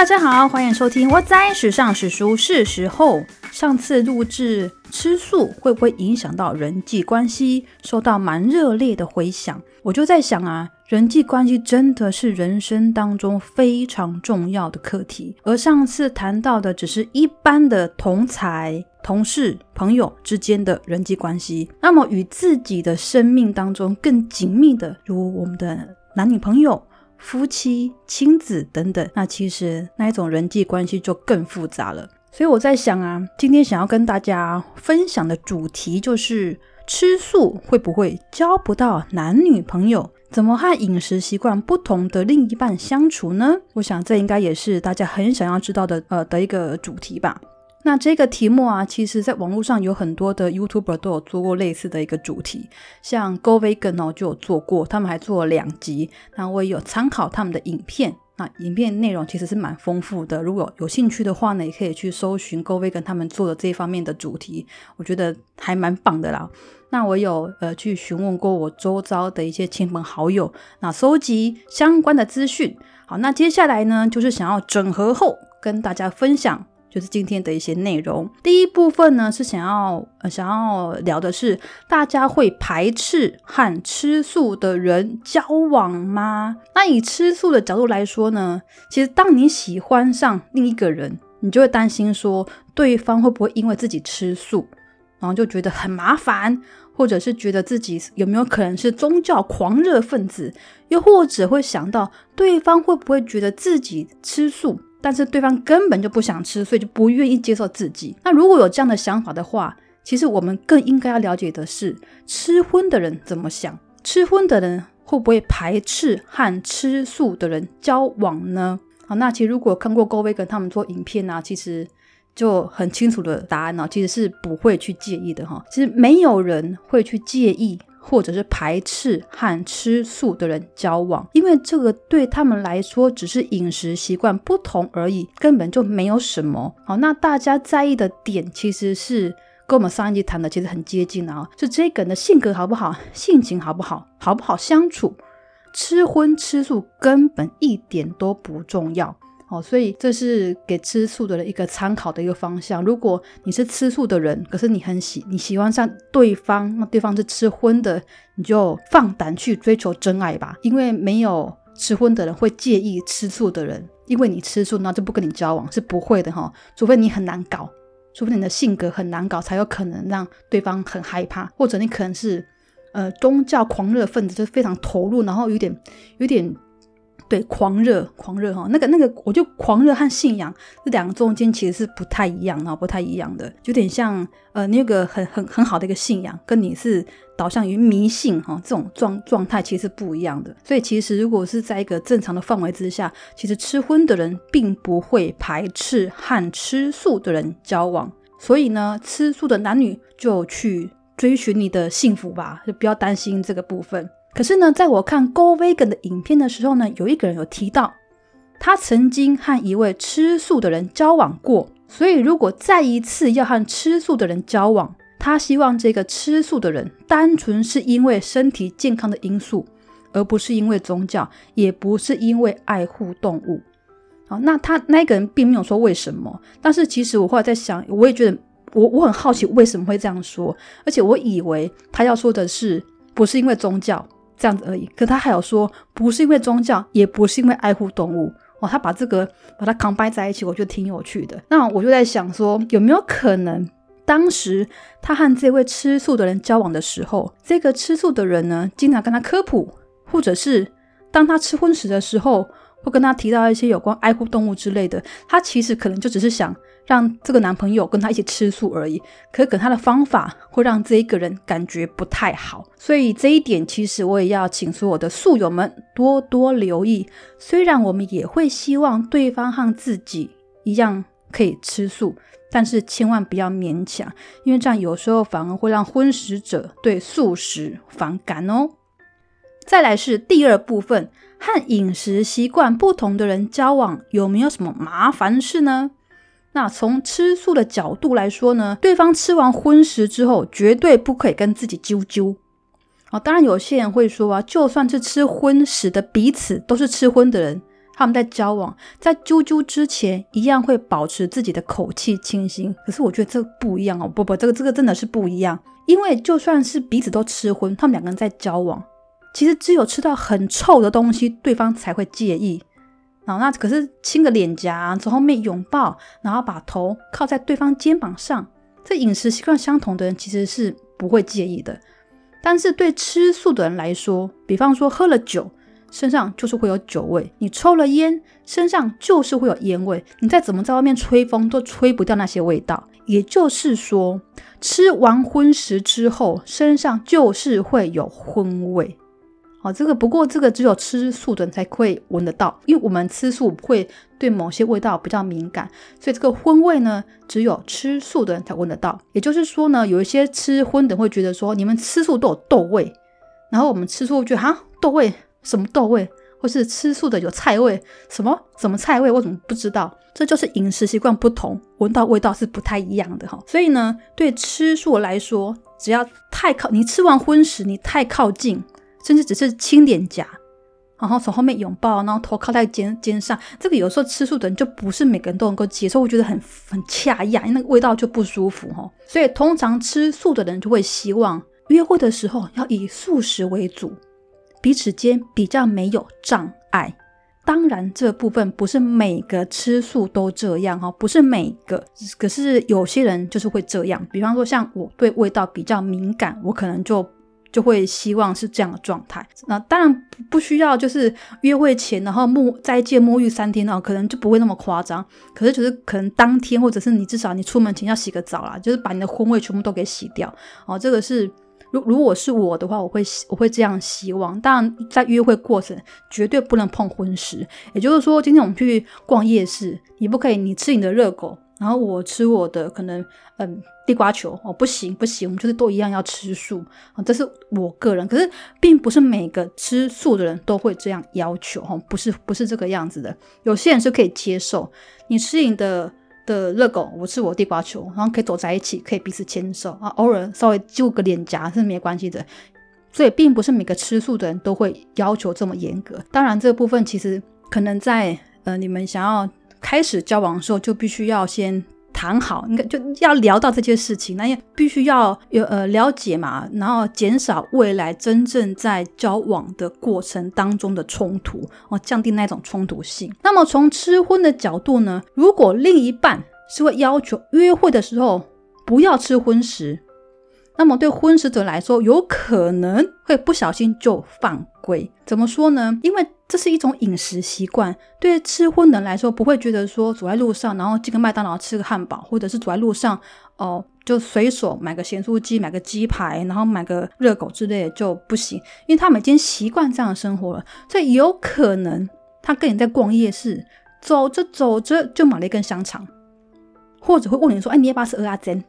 大家好，欢迎收听《我在时尚史书》。是时候，上次录制吃素会不会影响到人际关系，受到蛮热烈的回响。我就在想啊，人际关系真的是人生当中非常重要的课题。而上次谈到的只是一般的同才、同事、朋友之间的人际关系，那么与自己的生命当中更紧密的，如我们的男女朋友。夫妻、亲子等等，那其实那一种人际关系就更复杂了。所以我在想啊，今天想要跟大家分享的主题就是吃素会不会交不到男女朋友？怎么和饮食习惯不同的另一半相处呢？我想这应该也是大家很想要知道的呃的一个主题吧。那这个题目啊，其实在网络上有很多的 YouTuber 都有做过类似的一个主题，像 Go Vegan 哦就有做过，他们还做了两集，那我也有参考他们的影片，那影片内容其实是蛮丰富的。如果有兴趣的话呢，也可以去搜寻 Go Vegan 他们做的这方面的主题，我觉得还蛮棒的啦。那我有呃去询问过我周遭的一些亲朋好友，那收集相关的资讯。好，那接下来呢，就是想要整合后跟大家分享。就是今天的一些内容。第一部分呢，是想要呃想要聊的是，大家会排斥和吃素的人交往吗？那以吃素的角度来说呢，其实当你喜欢上另一个人，你就会担心说，对方会不会因为自己吃素，然后就觉得很麻烦，或者是觉得自己有没有可能是宗教狂热分子，又或者会想到对方会不会觉得自己吃素。但是对方根本就不想吃，所以就不愿意接受自己。那如果有这样的想法的话，其实我们更应该要了解的是，吃荤的人怎么想？吃荤的人会不会排斥和吃素的人交往呢？好，那其实如果看过高威跟他们做影片啊，其实就很清楚的答案呢，其实是不会去介意的哈。其实没有人会去介意。或者是排斥和吃素的人交往，因为这个对他们来说只是饮食习惯不同而已，根本就没有什么。好，那大家在意的点其实是跟我们上一集谈的其实很接近的啊，是这个人的性格好不好，性情好不好，好不好相处，吃荤吃素根本一点都不重要。哦，所以这是给吃素的人一个参考的一个方向。如果你是吃素的人，可是你很喜你喜欢上对方，那对方是吃荤的，你就放胆去追求真爱吧。因为没有吃荤的人会介意吃素的人，因为你吃素，那就不跟你交往是不会的哈。除非你很难搞，除非你的性格很难搞，才有可能让对方很害怕，或者你可能是呃宗教狂热分子，就是非常投入，然后有点有点。对，狂热，狂热哈，那个那个，我就狂热和信仰这两个中间其实是不太一样的，不太一样的，有点像呃，你有个很很很好的一个信仰，跟你是导向于迷信哈，这种状状态其实不一样的。所以其实如果是在一个正常的范围之下，其实吃荤的人并不会排斥和吃素的人交往。所以呢，吃素的男女就去追寻你的幸福吧，就不要担心这个部分。可是呢，在我看 Go Vegan 的影片的时候呢，有一个人有提到，他曾经和一位吃素的人交往过。所以，如果再一次要和吃素的人交往，他希望这个吃素的人单纯是因为身体健康的因素，而不是因为宗教，也不是因为爱护动物。好，那他那个人并没有说为什么。但是，其实我后来在想，我也觉得我我很好奇为什么会这样说，而且我以为他要说的是不是因为宗教。这样子而已，可他还有说，不是因为宗教，也不是因为爱护动物哦，他把这个把它扛掰在一起，我觉得挺有趣的。那我就在想说，有没有可能，当时他和这位吃素的人交往的时候，这个吃素的人呢，经常跟他科普，或者是当他吃荤食的时候，会跟他提到一些有关爱护动物之类的，他其实可能就只是想。让这个男朋友跟他一起吃素而已，可可他的方法会让这一个人感觉不太好，所以这一点其实我也要请所有的素友们多多留意。虽然我们也会希望对方和自己一样可以吃素，但是千万不要勉强，因为这样有时候反而会让荤食者对素食反感哦。再来是第二部分，和饮食习惯不同的人交往有没有什么麻烦事呢？那从吃素的角度来说呢，对方吃完荤食之后，绝对不可以跟自己啾啾。啊，当然有些人会说啊，就算是吃荤食的彼此都是吃荤的人，他们在交往，在啾啾之前一样会保持自己的口气清新。可是我觉得这不一样哦，不不，这个这个真的是不一样。因为就算是彼此都吃荤，他们两个人在交往，其实只有吃到很臭的东西，对方才会介意。然后那可是亲个脸颊，从后面拥抱，然后把头靠在对方肩膀上，这饮食习惯相同的人其实是不会介意的。但是对吃素的人来说，比方说喝了酒。身上就是会有酒味，你抽了烟，身上就是会有烟味。你再怎么在外面吹风，都吹不掉那些味道。也就是说，吃完荤食之后，身上就是会有荤味。好，这个不过这个只有吃素的人才会闻得到，因为我们吃素会对某些味道比较敏感，所以这个荤味呢，只有吃素的人才闻得到。也就是说呢，有一些吃荤的人会觉得说，你们吃素都有豆味，然后我们吃素觉得哈豆味。什么豆味，或是吃素的有菜味，什么什么菜味，我怎么不知道？这就是饮食习惯不同，闻到味道是不太一样的哈。所以呢，对吃素来说，只要太靠你吃完荤食，你太靠近，甚至只是亲脸颊，然后从后面拥抱，然后头靠在肩肩上，这个有时候吃素的人就不是每个人都能够接受，我觉得很很恰亚，那个味道就不舒服哈。所以通常吃素的人就会希望约会的时候要以素食为主。彼此间比较没有障碍，当然这部分不是每个吃素都这样哈，不是每个，可是有些人就是会这样。比方说像我对味道比较敏感，我可能就就会希望是这样的状态。那当然不需要，就是约会前然后沐再见沐浴三天哦，可能就不会那么夸张。可是就是可能当天或者是你至少你出门前要洗个澡啦，就是把你的荤味全部都给洗掉哦，这个是。如如果是我的话，我会我会这样希望。当然，在约会过程绝对不能碰荤食。也就是说，今天我们去逛夜市，你不可以你吃你的热狗，然后我吃我的可能嗯地瓜球哦，不行不行，我们就是都一样要吃素啊。这是我个人，可是并不是每个吃素的人都会这样要求哈，不是不是这个样子的。有些人是可以接受你吃你的。的热狗，我吃我地瓜球，然后可以走在一起，可以彼此牵手啊，偶尔稍微就个脸颊是没关系的。所以并不是每个吃素的人都会要求这么严格。当然，这部分其实可能在呃你们想要开始交往的时候，就必须要先谈好，应该就要聊到这件事情，那也必须要有呃了解嘛，然后减少未来真正在交往的过程当中的冲突哦，降低那种冲突性。那么从吃荤的角度呢，如果另一半是会要求约会的时候不要吃荤食，那么对荤食者来说，有可能会不小心就犯规。怎么说呢？因为这是一种饮食习惯，对吃荤的人来说，不会觉得说走在路上，然后进个麦当劳吃个汉堡，或者是走在路上哦，就随手买个咸酥鸡、买个鸡排，然后买个热狗之类的就不行，因为他们已经习惯这样的生活了，所以有可能他跟你在逛夜市，走着走着就买了一根香肠。或者会问你说：“哎，你要不要吃鹅啊煎？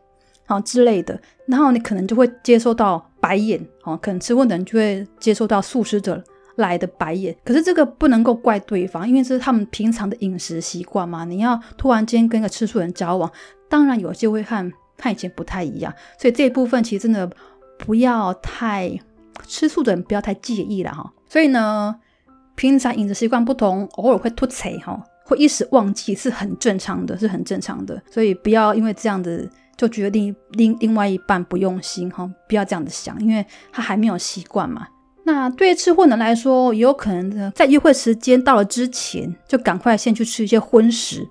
啊之类的。”然后你可能就会接受到白眼，哦，可能吃荤的人就会接受到素食者来的白眼。可是这个不能够怪对方，因为这是他们平常的饮食习惯嘛。你要突然间跟一个吃素人交往，当然有些会和他以前不太一样。所以这一部分其实真的不要太吃素的人不要太介意了哈。所以呢，平常饮食习惯不同，偶尔会突踩哈。会一时忘记是很正常的，是很正常的，所以不要因为这样子就觉得另另另外一半不用心哈，不要这样子想，因为他还没有习惯嘛。那对于吃货的来说，也有可能在约会时间到了之前，就赶快先去吃一些荤食，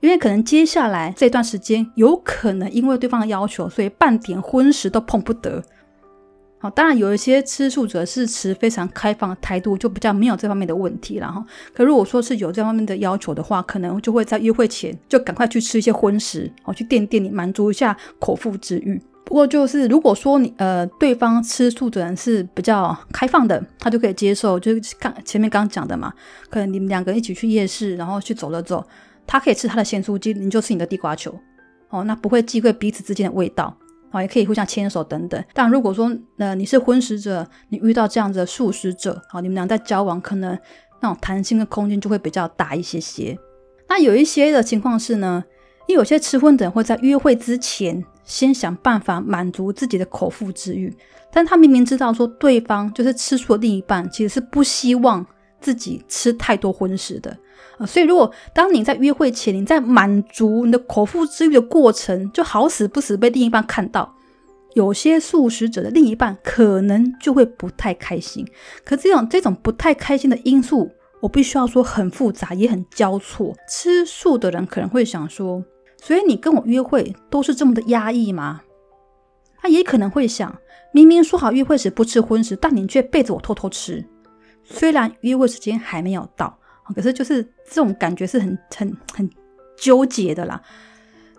因为可能接下来这段时间有可能因为对方的要求，所以半点荤食都碰不得。好，当然有一些吃素者是持非常开放的态度，就比较没有这方面的问题了哈。可如果说是有这方面的要求的话，可能就会在约会前就赶快去吃一些荤食，哦，去垫垫你，满足一下口腹之欲。不过就是如果说你呃对方吃素的人是比较开放的，他就可以接受，就是刚前面刚讲的嘛，可能你们两个一起去夜市，然后去走了走，他可以吃他的咸酥鸡，你就吃你的地瓜球，哦，那不会忌讳彼此之间的味道。啊，也可以互相牵手等等。但如果说，呃，你是荤食者，你遇到这样子的素食者，好，你们俩在交往，可能那种弹性的空间就会比较大一些些。那有一些的情况是呢，因为有些吃荤的人会在约会之前先想办法满足自己的口腹之欲，但他明明知道说对方就是吃素的另一半，其实是不希望自己吃太多荤食的啊。所以，如果当你在约会前，你在满足你的口腹之欲的过程，就好死不死被另一半看到，有些素食者的另一半可能就会不太开心。可这种这种不太开心的因素，我必须要说很复杂，也很交错。吃素的人可能会想说，所以你跟我约会都是这么的压抑吗？他也可能会想，明明说好约会时不吃荤食，但你却背着我偷偷吃。虽然约会时间还没有到，可是就是这种感觉是很很很纠结的啦。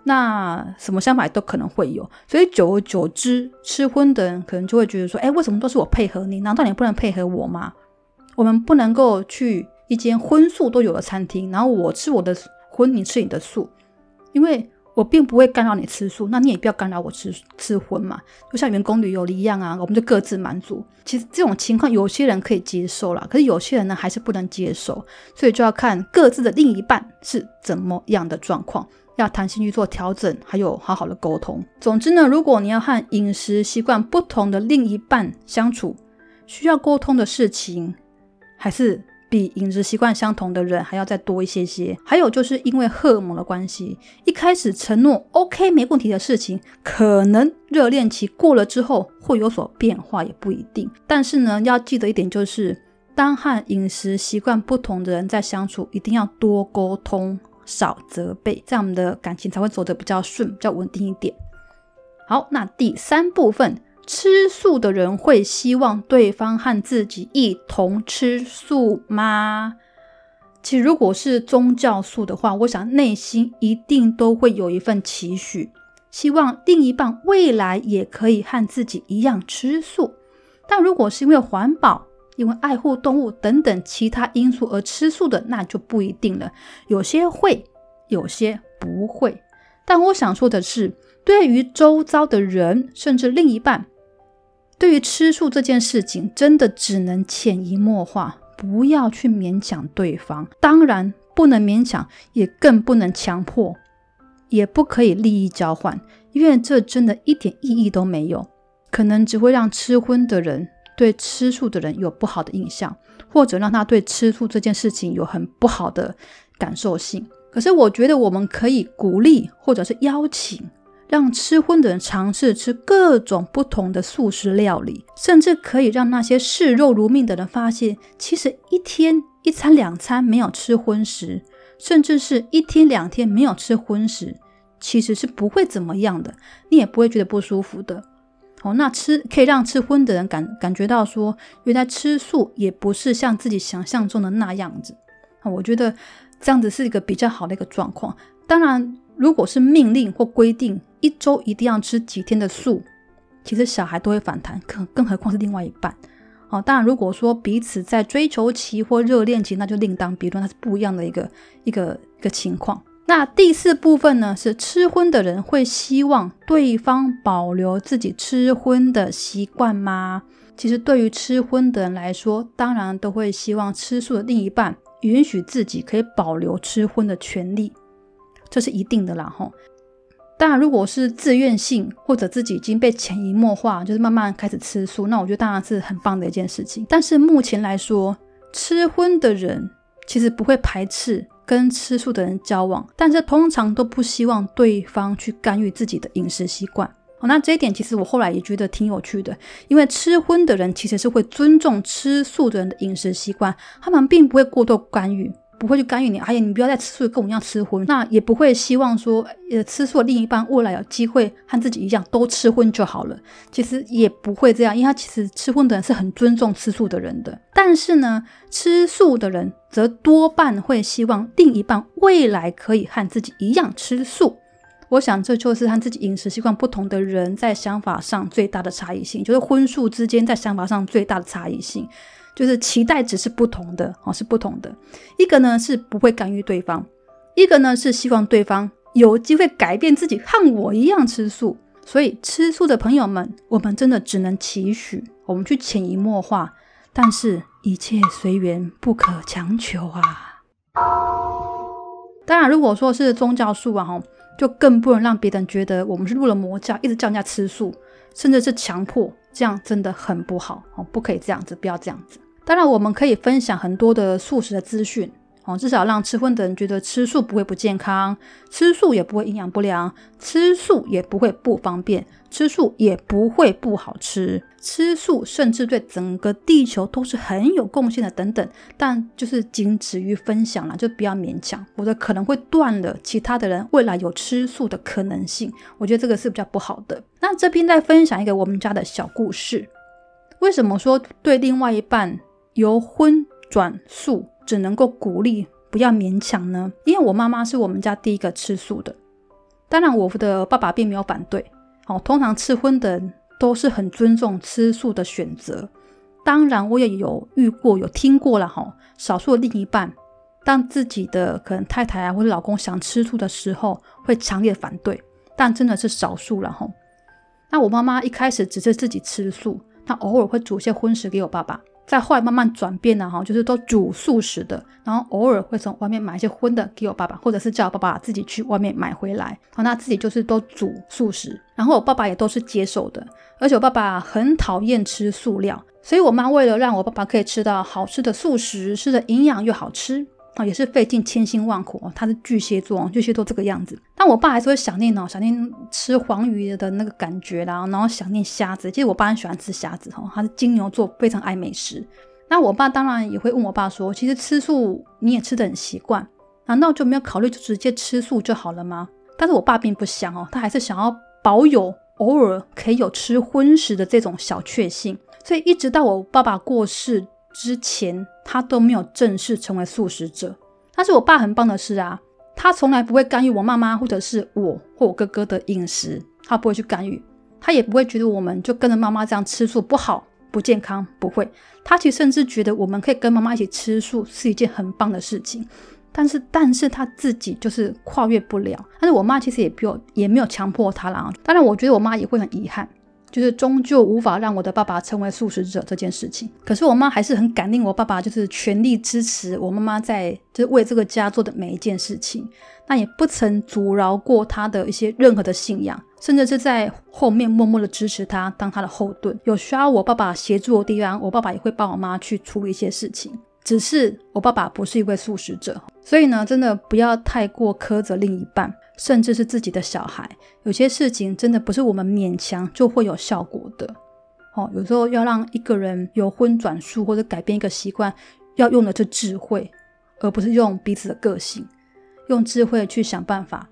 那什么想法都可能会有，所以久而久之，吃荤的人可能就会觉得说：，哎，为什么都是我配合你？难道你不能配合我吗？我们不能够去一间荤素都有的餐厅，然后我吃我的荤，你吃你的素，因为。我并不会干扰你吃素，那你也不要干扰我吃吃荤嘛，就像员工旅游一样啊，我们就各自满足。其实这种情况有些人可以接受啦，可是有些人呢还是不能接受，所以就要看各自的另一半是怎么样的状况，要谈心去做调整，还有好好的沟通。总之呢，如果你要和饮食习惯不同的另一半相处，需要沟通的事情还是。比饮食习惯相同的人还要再多一些些。还有就是因为荷尔蒙的关系，一开始承诺 OK 没问题的事情，可能热恋期过了之后会有所变化，也不一定。但是呢，要记得一点就是，当和饮食习惯不同的人在相处，一定要多沟通，少责备，这样我们的感情才会走得比较顺，比较稳定一点。好，那第三部分。吃素的人会希望对方和自己一同吃素吗？其实，如果是宗教素的话，我想内心一定都会有一份期许，希望另一半未来也可以和自己一样吃素。但如果是因为环保、因为爱护动物等等其他因素而吃素的，那就不一定了。有些会，有些不会。但我想说的是，对于周遭的人，甚至另一半。对于吃素这件事情，真的只能潜移默化，不要去勉强对方。当然不能勉强，也更不能强迫，也不可以利益交换，因为这真的一点意义都没有，可能只会让吃荤的人对吃素的人有不好的印象，或者让他对吃素这件事情有很不好的感受性。可是我觉得我们可以鼓励，或者是邀请。让吃荤的人尝试吃各种不同的素食料理，甚至可以让那些视肉如命的人发现，其实一天一餐两餐没有吃荤食，甚至是一天两天没有吃荤食，其实是不会怎么样的，你也不会觉得不舒服的。哦，那吃可以让吃荤的人感感觉到说，原来吃素也不是像自己想象中的那样子。我觉得这样子是一个比较好的一个状况。当然，如果是命令或规定。一周一定要吃几天的素，其实小孩都会反弹，更更何况是另外一半。哦，当然，如果说彼此在追求期或热恋期，那就另当别论，那是不一样的一个一个一个情况。那第四部分呢，是吃荤的人会希望对方保留自己吃荤的习惯吗？其实对于吃荤的人来说，当然都会希望吃素的另一半允许自己可以保留吃荤的权利，这是一定的啦，吼。当然，如果是自愿性或者自己已经被潜移默化，就是慢慢开始吃素，那我觉得当然是很棒的一件事情。但是目前来说，吃荤的人其实不会排斥跟吃素的人交往，但是通常都不希望对方去干预自己的饮食习惯。哦，那这一点其实我后来也觉得挺有趣的，因为吃荤的人其实是会尊重吃素的人的饮食习惯，他们并不会过度干预。不会去干预你，哎呀，你不要再吃素，跟我一样吃荤。那也不会希望说，呃，吃素的另一半未来有机会和自己一样都吃荤就好了。其实也不会这样，因为他其实吃荤的人是很尊重吃素的人的。但是呢，吃素的人则多半会希望另一半未来可以和自己一样吃素。我想这就是和自己饮食习惯不同的人在想法上最大的差异性，就是荤素之间在想法上最大的差异性。就是期待值是不同的哦，是不同的。一个呢是不会干预对方，一个呢是希望对方有机会改变自己，和我一样吃素。所以吃素的朋友们，我们真的只能期许，我们去潜移默化，但是一切随缘，不可强求啊。当然，如果说是宗教素啊，哈，就更不能让别人觉得我们是入了魔教，一直叫人家吃素，甚至是强迫。这样真的很不好哦，不可以这样子，不要这样子。当然，我们可以分享很多的素食的资讯。哦，至少让吃荤的人觉得吃素不会不健康，吃素也不会营养不良，吃素也不会不方便，吃素也不会不好吃，吃素甚至对整个地球都是很有贡献的等等。但就是仅止于分享了，就不要勉强，否则可能会断了其他的人未来有吃素的可能性。我觉得这个是比较不好的。那这边再分享一个我们家的小故事：为什么说对另外一半由荤转素？只能够鼓励，不要勉强呢。因为我妈妈是我们家第一个吃素的，当然我的爸爸并没有反对。哦，通常吃荤的人都是很尊重吃素的选择。当然，我也有遇过、有听过了哈。少数的另一半，当自己的可能太太啊或者老公想吃素的时候，会强烈反对。但真的是少数了哈。那我妈妈一开始只是自己吃素，她偶尔会煮些荤食给我爸爸。在后来慢慢转变了哈，就是都煮素食的，然后偶尔会从外面买一些荤的给我爸爸，或者是叫我爸爸自己去外面买回来，好，那自己就是都煮素食，然后我爸爸也都是接受的，而且我爸爸很讨厌吃素料，所以我妈为了让我爸爸可以吃到好吃的素食，吃的营养又好吃。啊，也是费尽千辛万苦哦。他是巨蟹座，巨蟹座这个样子。但我爸还是会想念哦，想念吃黄鱼的那个感觉啦，然后想念虾子。其实我爸很喜欢吃虾子哦，他是金牛座，非常爱美食。那我爸当然也会问我爸说，其实吃素你也吃的很习惯，难道就没有考虑就直接吃素就好了吗？但是我爸并不想哦，他还是想要保有偶尔可以有吃荤食的这种小确幸。所以一直到我爸爸过世。之前他都没有正式成为素食者，但是我爸很棒的是啊，他从来不会干预我妈妈或者是我或我哥哥的饮食，他不会去干预，他也不会觉得我们就跟着妈妈这样吃素不好不健康，不会，他其实甚至觉得我们可以跟妈妈一起吃素是一件很棒的事情，但是但是他自己就是跨越不了，但是我妈其实也不有也没有强迫他啦，当然我觉得我妈也会很遗憾。就是终究无法让我的爸爸成为素食者这件事情，可是我妈还是很感念我爸爸，就是全力支持我妈妈在就是为这个家做的每一件事情，那也不曾阻挠过他的一些任何的信仰，甚至是在后面默默的支持他，当他的后盾。有需要我爸爸协助的地方，我爸爸也会帮我妈去处理一些事情。只是我爸爸不是一位素食者，所以呢，真的不要太过苛责另一半。甚至是自己的小孩，有些事情真的不是我们勉强就会有效果的。哦，有时候要让一个人由荤转素或者改变一个习惯，要用的是智慧，而不是用彼此的个性，用智慧去想办法，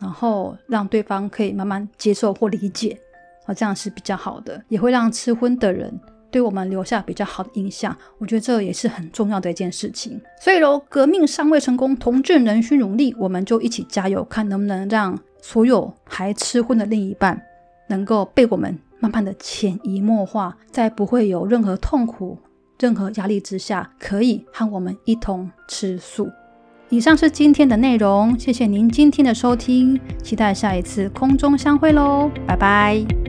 然后让对方可以慢慢接受或理解，啊，这样是比较好的，也会让吃荤的人。对我们留下比较好的印象，我觉得这也是很重要的一件事情。所以喽，革命尚未成功，同志仍需努力，我们就一起加油，看能不能让所有还吃荤的另一半能够被我们慢慢的潜移默化，在不会有任何痛苦、任何压力之下，可以和我们一同吃素。以上是今天的内容，谢谢您今天的收听，期待下一次空中相会喽，拜拜。